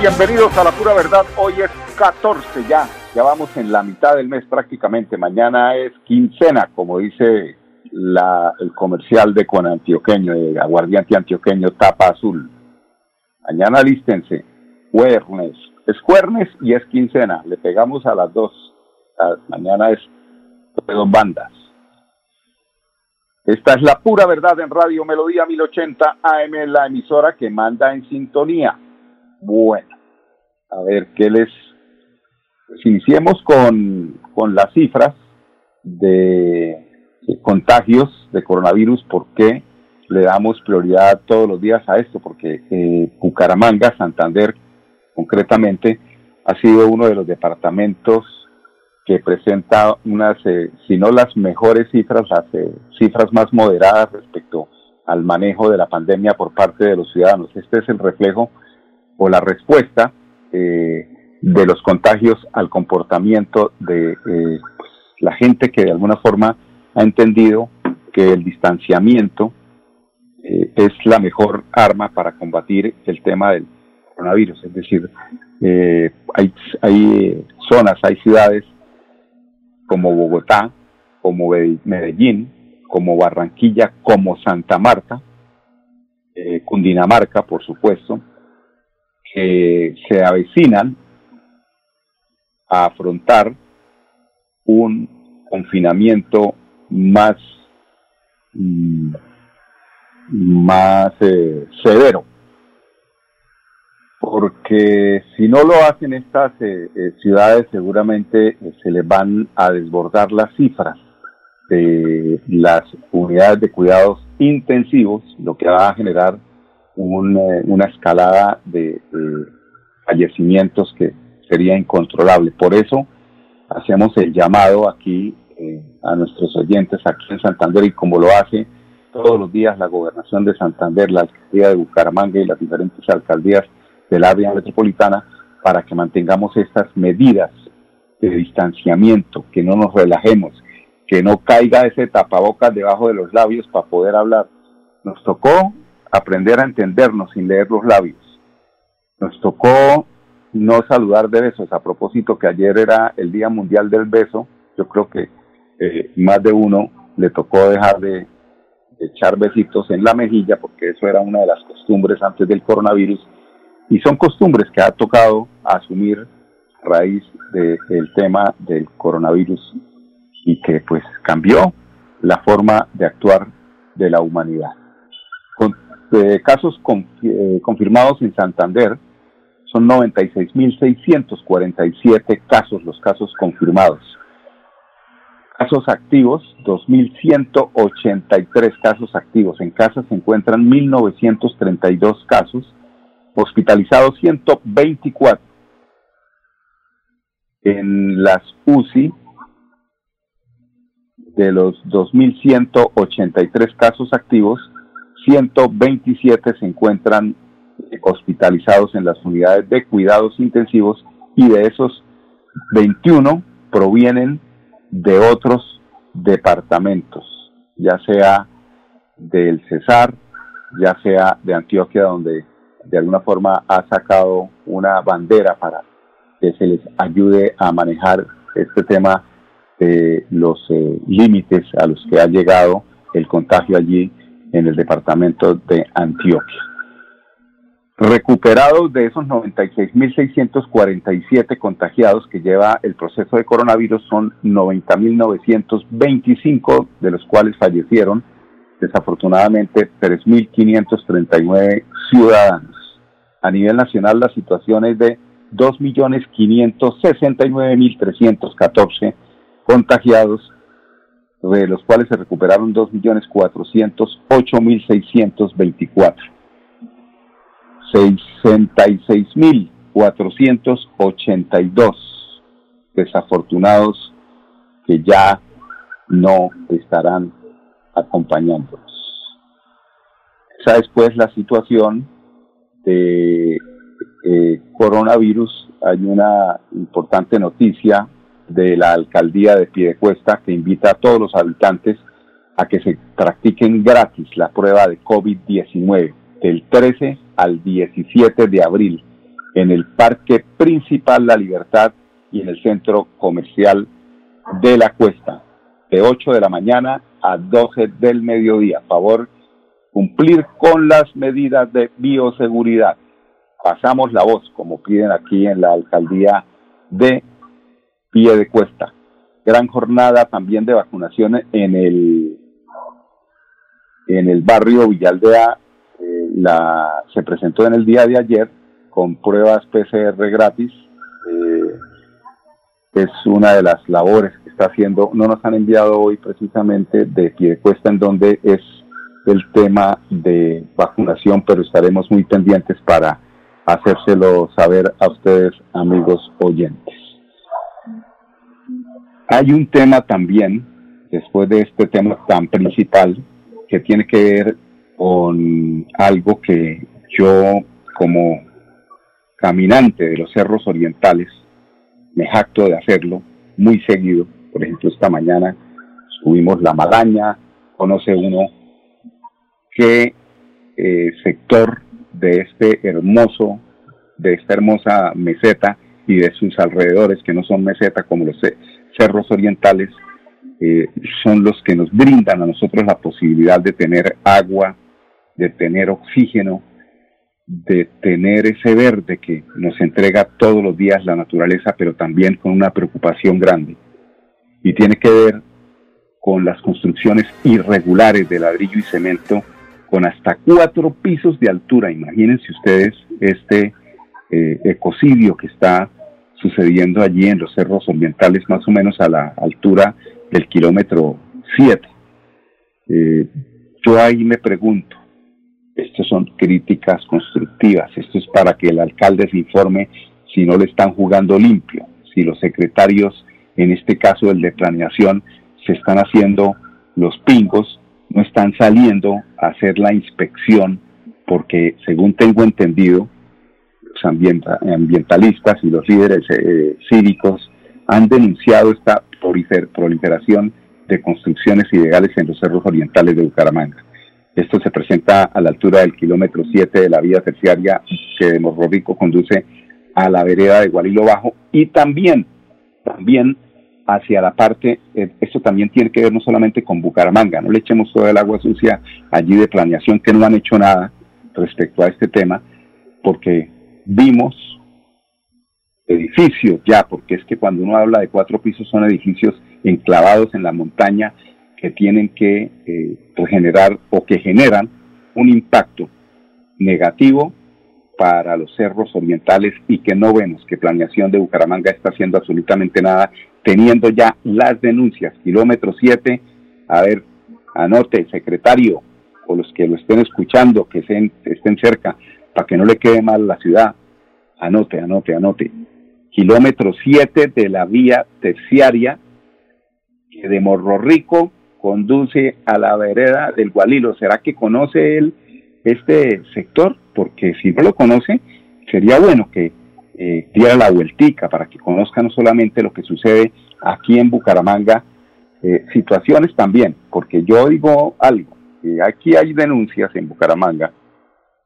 Bienvenidos a la pura verdad. Hoy es 14 ya, ya vamos en la mitad del mes prácticamente. Mañana es quincena, como dice la, el comercial de con antioqueño, de aguardiente antioqueño Tapa Azul. Mañana lístense, jueves, es jueves y es quincena, le pegamos a las dos. mañana es de dos bandas. Esta es la pura verdad en Radio Melodía 1080 AM, la emisora que manda en sintonía. Bueno, a ver, ¿qué les... Iniciemos con, con las cifras de, contagios de coronavirus, ¿por qué le damos prioridad todos los días a esto? Porque eh, Bucaramanga, Santander, concretamente, ha sido uno de los departamentos que presenta unas, eh, si no las mejores cifras, las eh, cifras más moderadas respecto al manejo de la pandemia por parte de los ciudadanos. Este es el reflejo o la respuesta eh, de los contagios al comportamiento de eh, pues, la gente que de alguna forma ha entendido que el distanciamiento eh, es la mejor arma para combatir el tema del coronavirus. Es decir, hay, hay zonas, hay ciudades como Bogotá, como Medellín, como Barranquilla, como Santa Marta, Cundinamarca, por supuesto, que se avecinan a afrontar un confinamiento más, mm, más eh, severo. Porque si no lo hacen estas eh, eh, ciudades, seguramente se les van a desbordar las cifras de las unidades de cuidados intensivos, lo que va a generar eh, una escalada de, fallecimientos que sería incontrolable. Por eso hacemos el llamado aquí eh, a nuestros oyentes aquí en Santander y como lo hace todos los días la gobernación de Santander, la alcaldía de Bucaramanga y las diferentes alcaldías del área metropolitana para que mantengamos estas medidas de distanciamiento, que no nos relajemos, que no caiga ese tapabocas debajo de los labios para poder hablar. Nos tocó aprender a entendernos sin leer los labios. Nos tocó no saludar de besos. A propósito que ayer era el Día Mundial del Beso, yo creo que eh, más de uno le tocó dejar de, echar besitos en la mejilla porque eso era una de las costumbres antes del coronavirus y son costumbres que ha tocado asumir a raíz del tema del coronavirus y que pues cambió la forma de actuar de la humanidad casos eh, confirmados en Santander son 96.647 casos los casos confirmados. Casos activos, 2.183 casos activos. En casa se encuentran 1.932 casos. Hospitalizados 124. En las UCI, de los 2.183 casos activos, 127 se encuentran hospitalizados en las unidades de cuidados intensivos y de esos 21 provienen de otros departamentos, ya sea del Cesar, ya sea de Antioquia, donde de alguna forma ha sacado una bandera para que se les ayude a manejar este tema de los eh, límites a los que ha llegado el contagio allí en el departamento de Antioquia. Recuperados de esos 96.647 contagiados que lleva el proceso de coronavirus son 90.925, de los cuales fallecieron desafortunadamente 3.539 ciudadanos. A nivel nacional la situación es de 2.569.314 contagiados, de los cuales se recuperaron 2.408.624. 66.482 desafortunados que ya no estarán acompañándonos. Esa es pues la situación de eh, coronavirus. Hay una importante noticia de la alcaldía de Piedecuesta que invita a todos los habitantes a que se practiquen gratis la prueba de COVID-19 del 13 al 17 de abril en el Parque Principal La Libertad y en el Centro Comercial de la Cuesta, de 8 de la mañana a 12 del mediodía. Favor, cumplir con las medidas de bioseguridad. Pasamos la voz, como piden aquí en la alcaldía de Pie de Cuesta. Gran jornada también de vacunación en el en el barrio Villaldea la, se presentó en el día de ayer con pruebas PCR gratis. Eh, es una de las labores que está haciendo. No nos han enviado hoy precisamente de cuesta en donde es el tema de vacunación, pero estaremos muy pendientes para hacérselo saber a ustedes, amigos oyentes. Hay un tema también, después de este tema tan principal, que tiene que ver con algo que yo como caminante de los cerros orientales me jacto de hacerlo muy seguido. Por ejemplo, esta mañana subimos la Malaña, conoce uno qué eh, sector de este hermoso, de esta hermosa meseta y de sus alrededores, que no son meseta como los cerros orientales, eh, son los que nos brindan a nosotros la posibilidad de tener agua, de tener oxígeno, de tener ese verde que nos entrega todos los días la naturaleza, pero también con una preocupación grande. Y tiene que ver con las construcciones irregulares de ladrillo y cemento con hasta cuatro pisos de altura. Imagínense ustedes este eh, ecocidio que está sucediendo allí en los cerros orientales, más o menos a la altura del kilómetro 7. Eh, yo ahí me pregunto, estas son críticas constructivas. Esto es para que el alcalde se informe si no le están jugando limpio, si los secretarios, en este caso el de planeación, se están haciendo los pingos, no están saliendo a hacer la inspección, porque según tengo entendido, ambientalistas y los líderes eh, cívicos han denunciado esta proliferación de construcciones ilegales en los cerros orientales de Bucaramanga. Esto se presenta a la altura del kilómetro 7 de la vía terciaria que de Morro Rico conduce a la vereda de Gualilo Bajo y también, también hacia la parte, eh, esto también tiene que ver no solamente con Bucaramanga, no le echemos toda el agua sucia allí de planeación que no han hecho nada respecto a este tema, porque vimos edificios ya, porque es que cuando uno habla de cuatro pisos son edificios enclavados en la montaña que tienen que eh, pues, generar o que generan un impacto negativo para los cerros orientales y que no vemos que planeación de Bucaramanga está haciendo absolutamente nada, teniendo ya las denuncias, kilómetro 7, a ver, anote, secretario, o los que lo estén escuchando, que estén cerca, para que no le quede mal la ciudad, anote, anote, anote, kilómetro 7 de la vía terciaria de Morro Rico conduce a la vereda del Gualilo. ¿Será que conoce él este sector? Porque si no lo conoce, sería bueno que eh, diera la vueltica para que conozca no solamente lo que sucede aquí en Bucaramanga, eh, situaciones también, porque yo digo algo, que aquí hay denuncias en Bucaramanga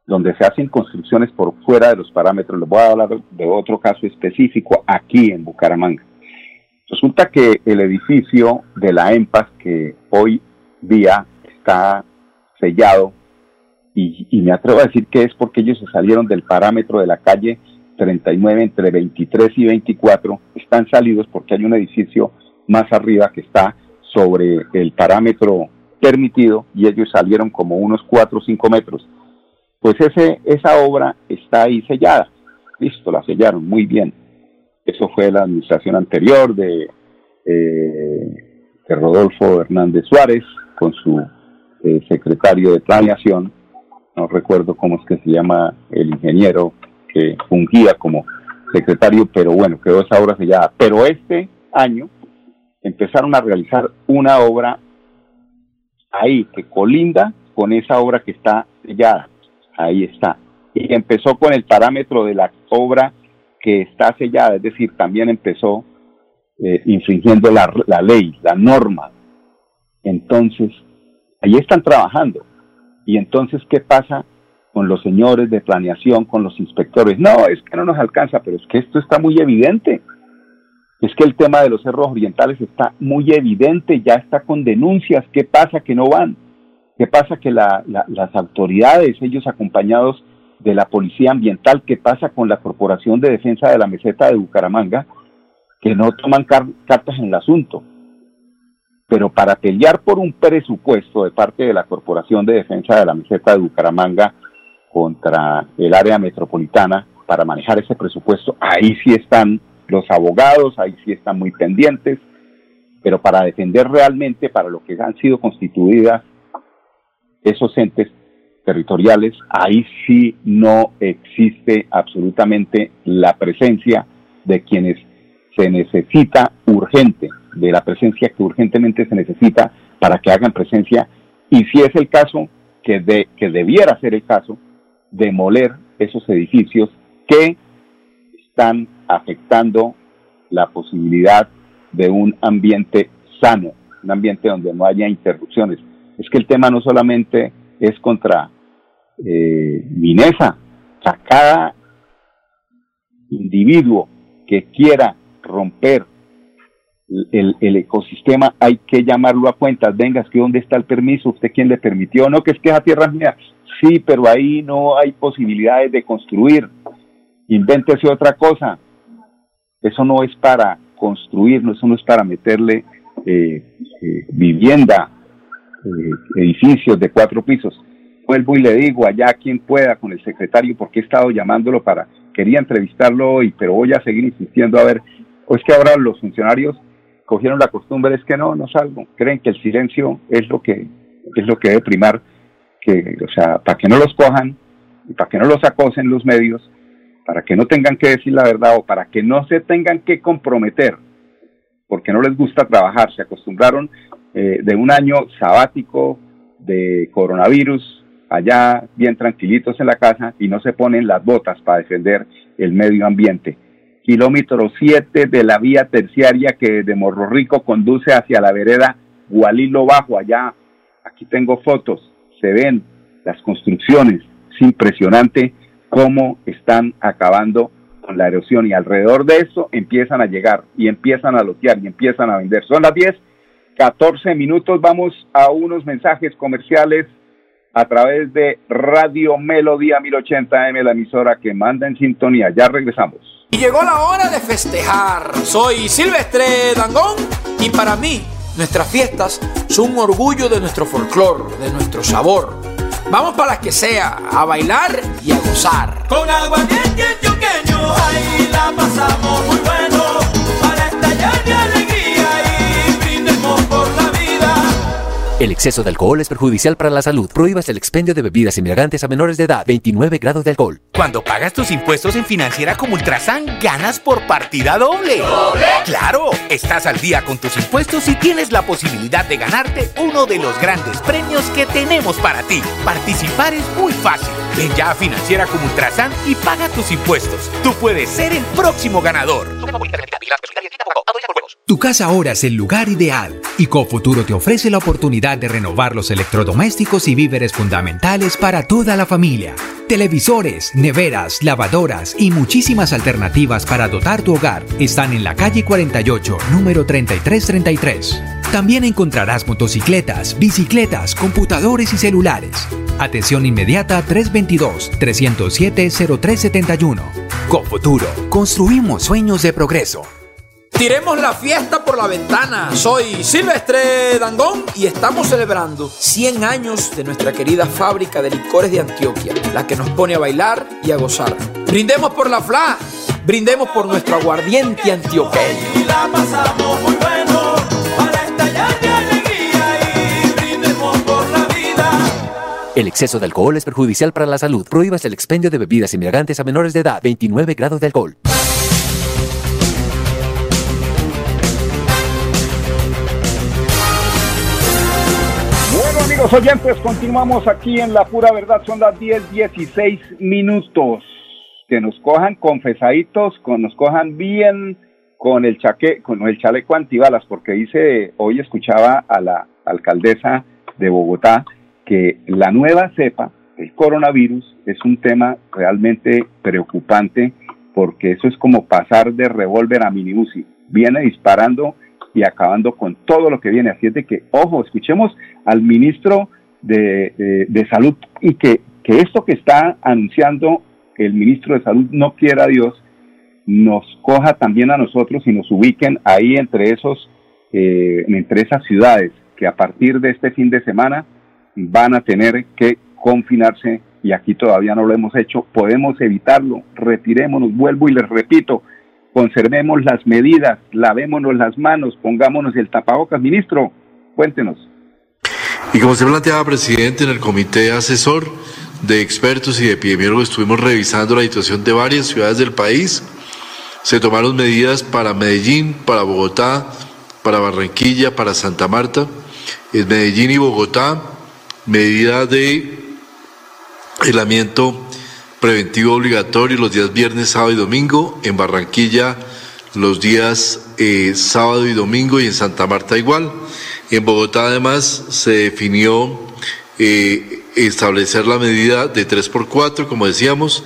donde se hacen construcciones por fuera de los parámetros. Les voy a hablar de otro caso específico aquí en Bucaramanga. Resulta que el edificio de la EMPAS, que hoy día está sellado y, me atrevo a decir que es porque ellos se salieron del parámetro de la calle 39 entre 23 y 24, están salidos porque hay un edificio más arriba que está sobre el parámetro permitido y ellos salieron como unos 4 o 5 metros. Pues ese, esa obra está ahí sellada. Listo, la sellaron muy bien. Eso fue la administración anterior de, eh, de Rodolfo Hernández Suárez con su eh, secretario de planeación no recuerdo cómo es que se llama el ingeniero que fungía como secretario, pero bueno, quedó esa obra sellada. Pero este año empezaron a realizar una obra ahí que colinda con esa obra que está sellada. Ahí está. Y empezó con el parámetro de la obra que está sellada, es decir, también empezó eh, infringiendo la, la ley, la norma. Entonces, ahí están trabajando. Y entonces, ¿qué pasa con los señores de planeación, con los inspectores? No, es que no nos alcanza, pero es que esto está muy evidente. Es que el tema de los cerros orientales está muy evidente, ya está con denuncias. ¿Qué pasa que no van? ¿Qué pasa que las autoridades, ellos acompañados de la Policía Ambiental, qué pasa con la Corporación de Defensa de la Meseta de Bucaramanga, que no toman cartas en el asunto? pero para pelear por un presupuesto de parte de la Corporación de Defensa de la Meseta de Bucaramanga contra el área metropolitana para manejar ese presupuesto, ahí sí están los abogados, ahí sí están muy pendientes, pero para defender realmente para lo que han sido constituidas esos entes territoriales, ahí sí no existe absolutamente la presencia de quienes se necesita urgente de la presencia que urgentemente se necesita para que hagan presencia y si es el caso, que, de, que debiera ser el caso, demoler esos edificios que están afectando la posibilidad de un ambiente sano, un ambiente donde no haya interrupciones. Es que el tema no solamente es contra eh, Minesa, cada individuo que quiera romper el, ecosistema hay que llamarlo a cuentas. Venga, es que ¿dónde está el permiso? ¿Usted quién le permitió? No, que es que esa tierra es mía. Sí, pero ahí no hay posibilidades de construir. Invéntese otra cosa. Eso no es para construir, eso no es para meterle eh, eh, vivienda, eh, edificios de cuatro pisos. Vuelvo y le digo allá quien pueda con el secretario, porque he estado llamándolo para, quería entrevistarlo hoy, pero voy a seguir insistiendo a ver, o es que ahora los funcionarios cogieron la costumbre es que no, no salgo. Creen que el silencio es lo que es lo que debe primar, que, o sea, para que no los cojan para que no los acosen los medios, para que no tengan que decir la verdad o para que no se tengan que comprometer, porque no les gusta trabajar. Se acostumbraron eh, de un año sabático de coronavirus, allá bien tranquilitos en la casa y no se ponen las botas para defender el medio ambiente. Kilómetro 7 de la vía terciaria que de Morro Rico conduce hacia la vereda Gualilo Bajo, allá, aquí tengo fotos, se ven las construcciones, es impresionante cómo están acabando con la erosión y alrededor de eso empiezan a llegar y empiezan a lotear y empiezan a vender. Son las 10, 14 minutos, vamos a unos mensajes comerciales a través de Radio Melodía 1080M, la emisora que manda en sintonía. Ya regresamos. Y llegó la hora de festejar. Soy Silvestre Dangón y para mí nuestras fiestas son un orgullo de nuestro folclor, de nuestro sabor. Vamos para las que sea, a bailar y a gozar. Con agua bien yuqueño, ahí la pasamos muy bueno. El exceso de alcohol es perjudicial para la salud. Prohíbas el expendio de bebidas inmigrantes a menores de edad. 29 grados de alcohol. Cuando pagas tus impuestos en Financiera como Ultrasan, ganas por partida doble. ¿Doble? ¡Claro! Estás al día con tus impuestos y tienes la posibilidad de ganarte uno de los grandes premios que tenemos para ti. Participar es muy fácil. Ven ya a Financiera como Ultrasan y paga tus impuestos. Tú puedes ser el próximo ganador. Tu casa ahora es el lugar ideal y Cofuturo te ofrece la oportunidad de renovar los electrodomésticos y víveres fundamentales para toda la familia. Televisores, neveras, lavadoras y muchísimas alternativas para dotar tu hogar están en la calle 48, número 3333. También encontrarás motocicletas, bicicletas, computadores y celulares. Atención inmediata 322-307-0371. Con Futuro, construimos sueños de progreso. Tiremos la fiesta por la ventana. Soy Silvestre Dangón y estamos celebrando 100 años de nuestra querida fábrica de licores de Antioquia, la que nos pone a bailar y a gozar. Brindemos por la FLA, brindemos por nuestro aguardiente antioqueño. Y la pasamos muy bueno para estallar de alegría y brindemos por la vida. El exceso de alcohol es perjudicial para la salud. Prohíbas el expendio de bebidas embriagantes a menores de edad. 29 grados de alcohol. Amigos oyentes, continuamos aquí en La Pura Verdad. Son las 10, 16 minutos. Que nos cojan confesaditos, con, nos cojan bien con el chaque, con el chaleco antibalas, porque dice, hoy escuchaba a la alcaldesa de Bogotá que la nueva cepa, el coronavirus, es un tema realmente preocupante, porque eso es como pasar de revólver a mini. Viene disparando y acabando con todo lo que viene. Así es de que, ojo, escuchemos al ministro de, de- Salud y que, que esto que está anunciando el ministro de Salud, no quiera Dios, nos coja también a nosotros y nos ubiquen ahí entre esos, eh, entre esas ciudades que a partir de este fin de semana van a tener que confinarse y aquí todavía no lo hemos hecho. Podemos evitarlo, retirémonos, vuelvo y les repito, conservemos las medidas, lavémonos las manos, pongámonos el tapabocas. Ministro, cuéntenos. Y como se planteaba, presidente, en el comité asesor de expertos y de epidemiólogos estuvimos revisando la situación de varias ciudades del país. Se tomaron medidas para Medellín, para Bogotá, para Barranquilla, para Santa Marta. En Medellín y Bogotá, medida de aislamiento preventivo obligatorio los días viernes, sábado y domingo. En Barranquilla, los días eh, sábado y domingo y en Santa Marta igual. En Bogotá además se definió eh, establecer la medida de 3x4, como decíamos,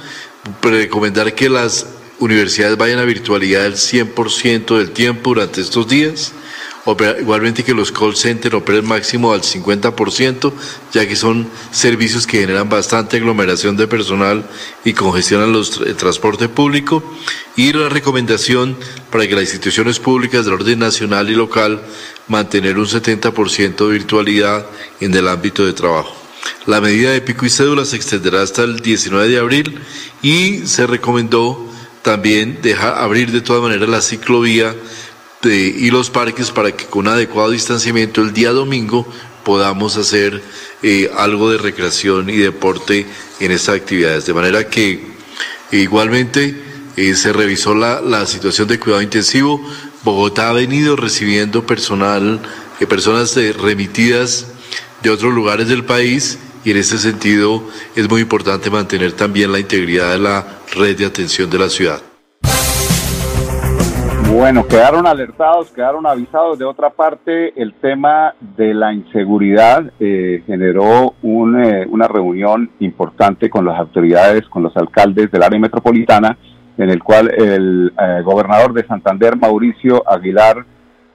recomendar que las universidades vayan a virtualidad el 100% del tiempo durante estos días, igualmente que los call centers operen máximo al 50%, ya que son servicios que generan bastante aglomeración de personal y congestionan los el transporte público, y la recomendación para que las instituciones públicas del orden nacional y local mantener un 70% de virtualidad en el ámbito de trabajo. La medida de pico y cédula se extenderá hasta el 19 de abril y se recomendó también dejar abrir de todas maneras la ciclovía de- y los parques para que con adecuado distanciamiento el día domingo podamos hacer eh, algo de recreación y deporte en estas actividades. De manera que igualmente eh, se revisó la, la situación de cuidado intensivo. Bogotá ha venido recibiendo personal, eh, personas eh, remitidas de otros lugares del país y en ese sentido es muy importante mantener también la integridad de la red de atención de la ciudad. Bueno, quedaron alertados, quedaron avisados. De otra parte, el tema de la inseguridad eh, generó un, eh, una reunión importante con las autoridades, con los alcaldes del área metropolitana, en el cual el eh, gobernador de Santander, Mauricio Aguilar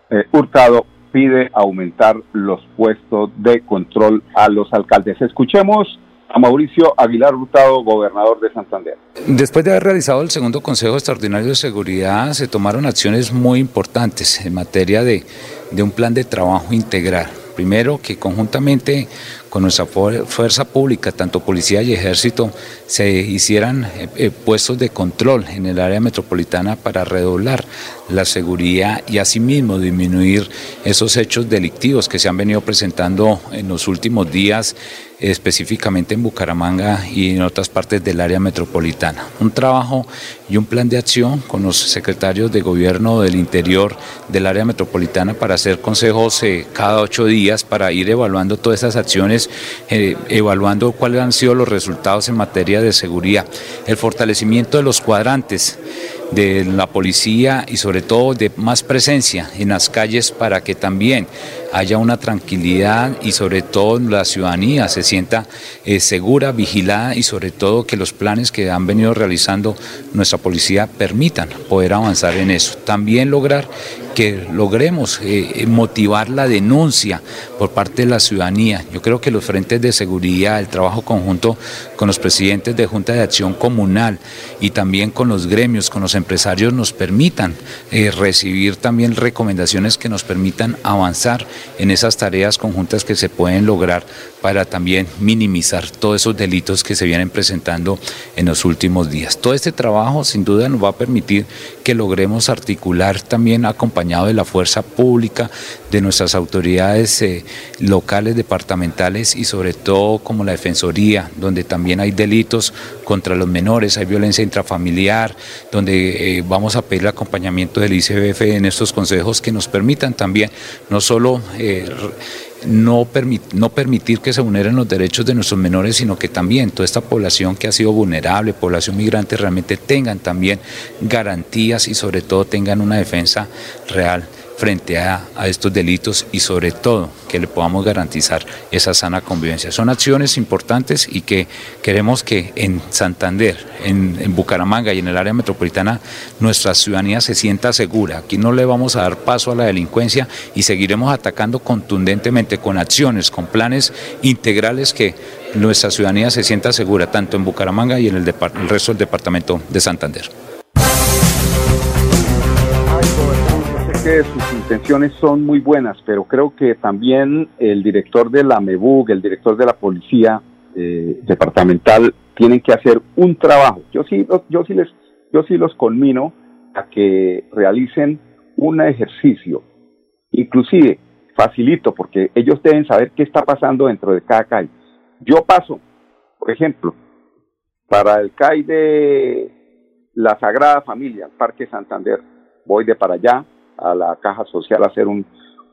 eh, Hurtado, pide aumentar los puestos de control a los alcaldes. Escuchemos a Mauricio Aguilar Hurtado, gobernador de Santander. Después de haber realizado el segundo Consejo Extraordinario de Seguridad, se tomaron acciones muy importantes en materia de, de un plan de trabajo integral. Primero, que conjuntamente con nuestra fu- fuerza pública, tanto policía y ejército, se hicieran eh, eh, puestos de control en el área metropolitana para redoblar la seguridad y asimismo disminuir esos hechos delictivos que se han venido presentando en los últimos días, específicamente en Bucaramanga y en otras partes del área metropolitana. Un trabajo y un plan de acción con los secretarios de gobierno del interior del área metropolitana para hacer consejos eh, cada ocho días para ir evaluando todas esas acciones, eh, evaluando cuáles han sido los resultados en materia de seguridad, el fortalecimiento de los cuadrantes de la policía y sobre todo de más presencia en las calles para que también haya una tranquilidad y sobre todo la ciudadanía se sienta eh, segura, vigilada y sobre todo que los planes que han venido realizando nuestra policía permitan poder avanzar en eso. También lograr que logremos eh, motivar la denuncia por parte de la ciudadanía. Yo creo que los frentes de seguridad, el trabajo conjunto con los presidentes de Junta de Acción Comunal y también con los gremios, con los empresarios, nos permitan eh, recibir también recomendaciones que nos permitan avanzar en esas tareas conjuntas que se pueden lograr para también minimizar todos esos delitos que se vienen presentando en los últimos días. Todo este trabajo sin duda nos va a permitir que logremos articular también acompañado de la fuerza pública, de nuestras autoridades eh, locales, departamentales y sobre todo como la Defensoría, donde también hay delitos contra los menores, hay violencia intrafamiliar, donde eh, vamos a pedir el acompañamiento del ICBF en estos consejos que nos permitan también no solo... Eh, no, no permitir que se vulneren los derechos de nuestros menores, sino que también toda esta población que ha sido vulnerable, población migrante, realmente tengan también garantías y sobre todo tengan una defensa real frente a, estos delitos y sobre todo que le podamos garantizar esa sana convivencia. Son acciones importantes y que queremos que en Santander, en, en, Bucaramanga y en el área metropolitana nuestra ciudadanía se sienta segura. Aquí no le vamos a dar paso a la delincuencia y seguiremos atacando contundentemente con acciones, con planes integrales que nuestra ciudadanía se sienta segura, tanto en Bucaramanga y en el, el resto del departamento de Santander. Sus intenciones son muy buenas, pero creo que también el director de la MEBUG, el director de la policía eh, departamental, tienen que hacer un trabajo. Yo sí, yo sí les, yo sí los conmino a que realicen un ejercicio, inclusive facilito, porque ellos deben saber qué está pasando dentro de cada calle. Yo paso, por ejemplo, para el CAI de la Sagrada Familia, Parque Santander, voy de para allá, a la caja social a hacer un,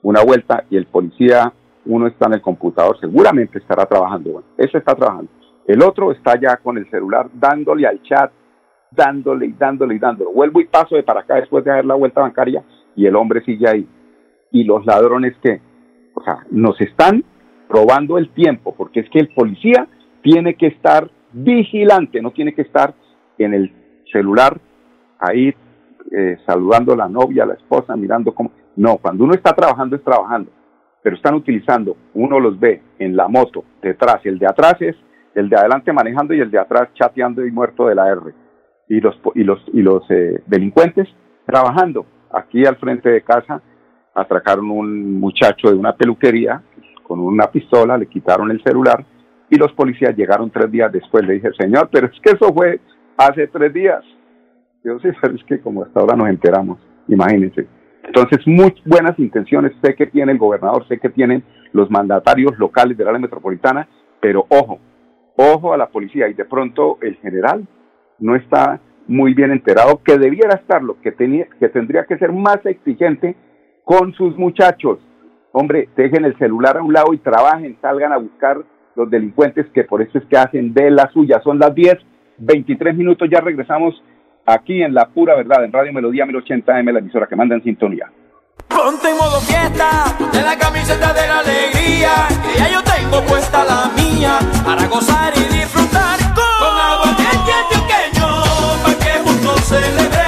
una vuelta y el policía, uno está en el computador, seguramente estará trabajando. Bueno, ese está trabajando. El otro está ya con el celular dándole al chat, dándole y dándole y dándole. Vuelvo y paso de para acá después de hacer la vuelta bancaria y el hombre sigue ahí. Y los ladrones que, o sea, nos están robando el tiempo, porque es que el policía tiene que estar vigilante, no tiene que estar en el celular ahí eh, saludando a la novia, a la esposa, mirando cómo. No, cuando uno está trabajando es trabajando, pero están utilizando, uno los ve en la moto detrás, el de atrás es el de adelante manejando y el de atrás chateando y muerto de la R. Y los, y los, y los eh, delincuentes trabajando. Aquí al frente de casa atracaron un muchacho de una peluquería con una pistola, le quitaron el celular y los policías llegaron tres días después. Le dije, señor, pero es que eso fue hace tres días. Yo sí, pero es que como hasta ahora nos enteramos, imagínense. Entonces, muy buenas intenciones sé que tiene el gobernador, sé que tienen los mandatarios locales de la área metropolitana, pero ojo, ojo a la policía y de pronto el general no está muy bien enterado que debiera estarlo, que, tenía, que tendría que ser más exigente con sus muchachos. Hombre, dejen el celular a un lado y trabajen, salgan a buscar los delincuentes que por eso es que hacen de la suya. Son las 10, 23 minutos, ya regresamos aquí en La Pura Verdad, en Radio Melodía 1080M, la emisora que manda en sintonía. Ponte en modo fiesta, ponte la camiseta de la alegría, que ya yo tengo puesta la mía, para gozar y disfrutar con, con agua de antioqueño, para que juntos celebremos,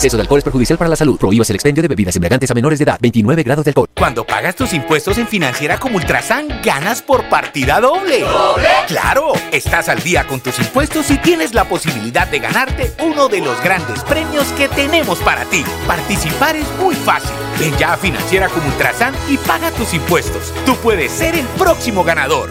exceso de alcohol es perjudicial para la salud. Prohíbas el expendio de bebidas embriagantes a menores de edad. 29 grados de alcohol. Cuando pagas tus impuestos en Financiera como Ultrasan, ganas por partida doble. ¿Doble? Claro, estás al día con tus impuestos y tienes la posibilidad de ganarte uno de los grandes premios que tenemos para ti. Participar es muy fácil. Ven ya a Financiera como Ultrasan y paga tus impuestos. Tú puedes ser el próximo ganador.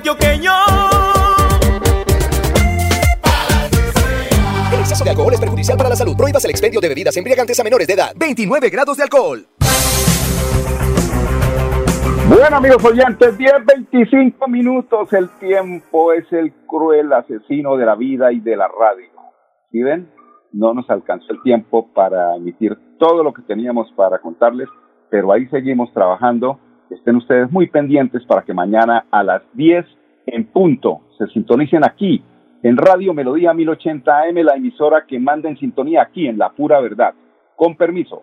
antioqueño. El exceso de alcohol es perjudicial para la salud. Prohíbas el expendio de bebidas embriagantes a menores de edad. 29 grados de alcohol. Bueno, amigos oyentes, 10, 25 minutos. El tiempo es el cruel asesino de la vida y de la radio. ¿Sí ven? No nos alcanzó el tiempo para emitir todo lo que teníamos para contarles, pero ahí seguimos trabajando Estén ustedes muy pendientes para que mañana a las 10 en punto se sintonicen aquí en Radio Melodía 1080 AM, la emisora que manda en sintonía aquí en La Pura Verdad. Con permiso.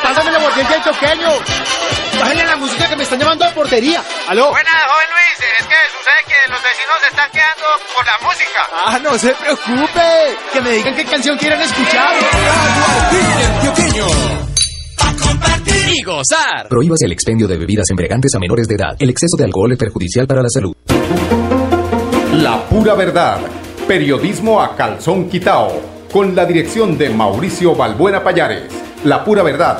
¡Pásame la mordiente del choqueño! ¡Bájale la música que me están llamando de portería! ¡Aló! Buenas, joven Luis. Es que sucede que los vecinos se están quedando por la música. ¡Ah, no se preocupe! Que me digan qué canción quieren escuchar. compartir y gozar. Prohíbas el expendio de bebidas embriagantes a menores de edad. El exceso de alcohol es perjudicial para la salud. La pura verdad. Periodismo a calzón quitao. Con la dirección de Mauricio Balbuena Payares. La pura verdad.